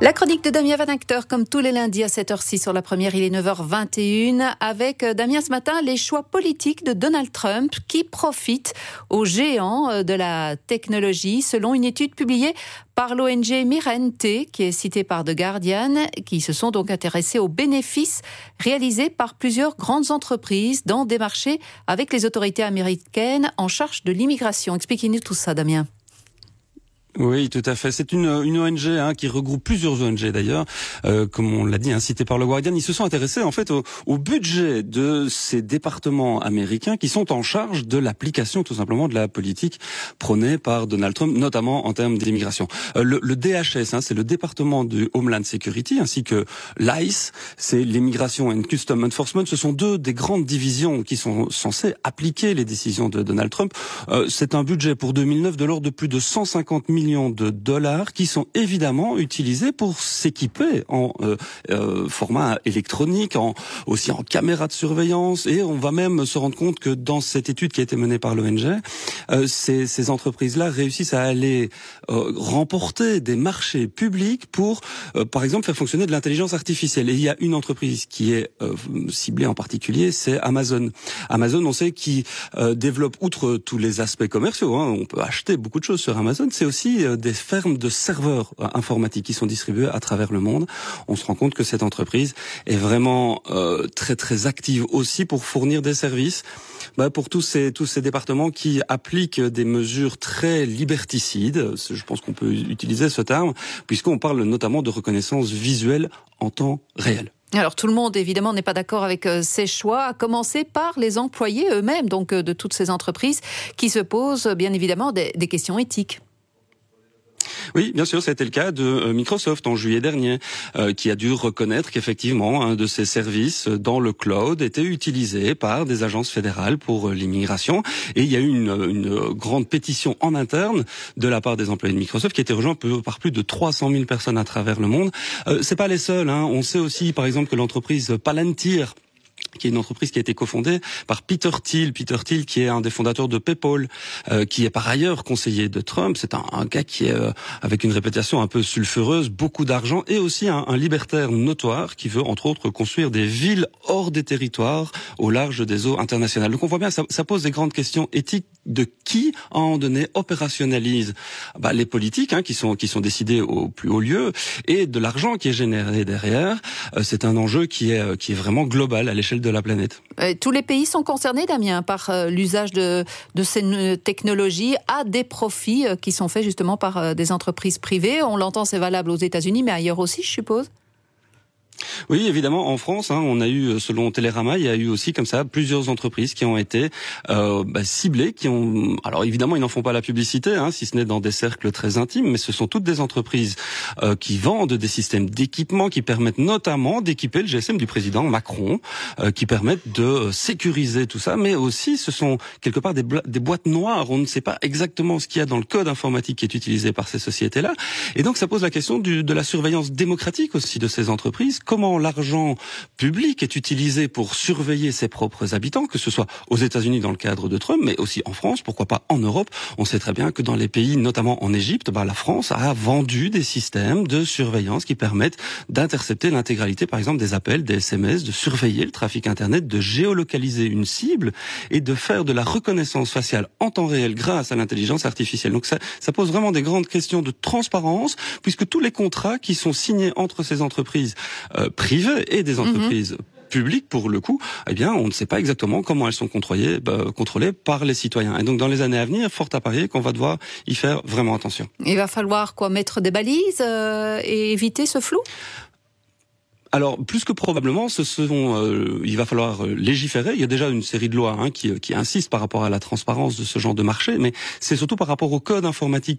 La chronique de Damien Van Acteur, comme tous les lundis à 7h06 sur la première, il est 9h21. Avec euh, Damien ce matin, les choix politiques de Donald Trump qui profitent aux géants euh, de la technologie, selon une étude publiée par l'ONG Mirente, qui est citée par The Guardian, qui se sont donc intéressés aux bénéfices réalisés par plusieurs grandes entreprises dans des marchés avec les autorités américaines en charge de l'immigration. Expliquez-nous tout ça, Damien. Oui, tout à fait. C'est une, une ONG hein, qui regroupe plusieurs ONG d'ailleurs, euh, comme on l'a dit, hein, cité par le Guardian. Ils se sont intéressés en fait au, au, budget de ces départements américains qui sont en charge de l'application tout simplement de la politique prônée par Donald Trump, notamment en termes d'immigration. Euh, le, le, DHS, hein, c'est le département du Homeland Security, ainsi que l'ICE, c'est l'immigration and Custom Enforcement. Ce sont deux des grandes divisions qui sont censées appliquer les décisions de Donald Trump. Euh, c'est un budget pour 2009 de l'ordre de plus de 150 000 millions de dollars qui sont évidemment utilisés pour s'équiper en euh, euh, format électronique, en, aussi en caméra de surveillance. Et on va même se rendre compte que dans cette étude qui a été menée par l'ONG, euh, ces, ces entreprises-là réussissent à aller euh, remporter des marchés publics pour, euh, par exemple, faire fonctionner de l'intelligence artificielle. Et il y a une entreprise qui est ciblée en particulier, c'est Amazon. Amazon, on sait, qui développe, outre tous les aspects commerciaux, hein, on peut acheter beaucoup de choses sur Amazon, c'est aussi euh, des fermes de serveurs euh, informatiques qui sont distribués à travers le monde. On se rend compte que cette entreprise est vraiment euh, très très active aussi pour fournir des services bah, pour tous ces tous ces départements qui appliquent des mesures très liberticides. Je pense qu'on peut utiliser ce terme puisqu'on parle notamment de reconnaissance visuelle en temps réel. Alors tout le monde évidemment n'est pas d'accord avec ces choix, à commencer par les employés eux-mêmes, donc de toutes ces entreprises qui se posent bien évidemment des questions éthiques. Oui, bien sûr, c'était le cas de euh, Microsoft en juillet dernier, euh, qui a dû reconnaître qu'effectivement un de ses services dans le cloud était utilisé par des agences fédérales pour euh, l'immigration. Et il y a eu une, une, grande pétition en interne de la part des employés de Microsoft qui été rejointe par plus de 300 000 personnes à travers le monde. Euh, c'est pas les seuls. Hein. On sait aussi, par exemple, que l'entreprise Palantir qui est une entreprise qui a été cofondée par Peter Thiel. Peter Thiel, qui est un des fondateurs de PayPal, euh, qui est par ailleurs conseiller de Trump. C'est un, un, gars qui est euh, avec une réputation un peu sulfureuse, beaucoup d'argent, et aussi un, un, libertaire notoire qui veut entre autres construire des villes hors des territoires, au large des eaux internationales. Donc on voit bien, ça, ça pose des grandes questions éthiques de qui, à moment donné, opérationnalise bah, les politiques hein, qui sont qui sont décidées au plus haut lieu, et de l'argent qui est généré derrière. Euh, c'est un enjeu qui est euh, qui est vraiment global à l'échelle de la planète. Euh, tous les pays sont concernés, Damien, par euh, l'usage de, ces technologies à des profits euh, qui sont faits justement par des entreprises privées. On l'entend, c'est valable aux États-Unis, mais ailleurs aussi, je suppose. Oui, évidemment, en France, hein, on a eu, euh, selon Télérama, il y a eu aussi comme ça plusieurs entreprises qui ont été euh, bah, ciblées, qui ont. Alors évidemment, ils n'en font pas la publicité, hein, si ce n'est dans des cercles très intimes, mais ce sont toutes des entreprises euh, qui vendent des systèmes d'équipement qui permettent notamment d'équiper le GSM du président Macron, euh, qui permettent de sécuriser tout ça, mais aussi ce sont quelque part des, des boîtes noires. On ne sait pas exactement ce qu'il y a dans le code informatique qui est utilisé par ces sociétés-là, et donc ça pose la question du, de la surveillance démocratique aussi de ces entreprises comment l'argent public est utilisé pour surveiller ses propres habitants, que ce soit aux États-Unis dans le cadre de Trump, mais aussi en France, pourquoi pas en Europe. On sait très bien que dans les pays, notamment en Égypte, bah, la France a vendu des systèmes de surveillance qui permettent d'intercepter l'intégralité, par exemple, des appels, des SMS, de surveiller le trafic Internet, de géolocaliser une cible et de faire de la reconnaissance faciale en temps réel grâce à l'intelligence artificielle. Donc ça, ça pose vraiment des grandes questions de transparence, puisque tous les contrats qui sont signés entre ces entreprises privées et des entreprises mm -hmm. publiques, pour le coup, eh bien, on ne sait pas exactement comment elles sont contrôlées, bah, contrôlées par les citoyens. Et donc, dans les années à venir, fort à parier qu'on va devoir y faire vraiment attention. Il va falloir quoi mettre des balises euh, et éviter ce flou? Alors, plus que probablement, ce sont, euh, il va falloir légiférer. Il y a déjà une série de lois hein, qui, qui insistent par rapport à la transparence de ce genre de marché, mais c'est surtout par rapport au code informatique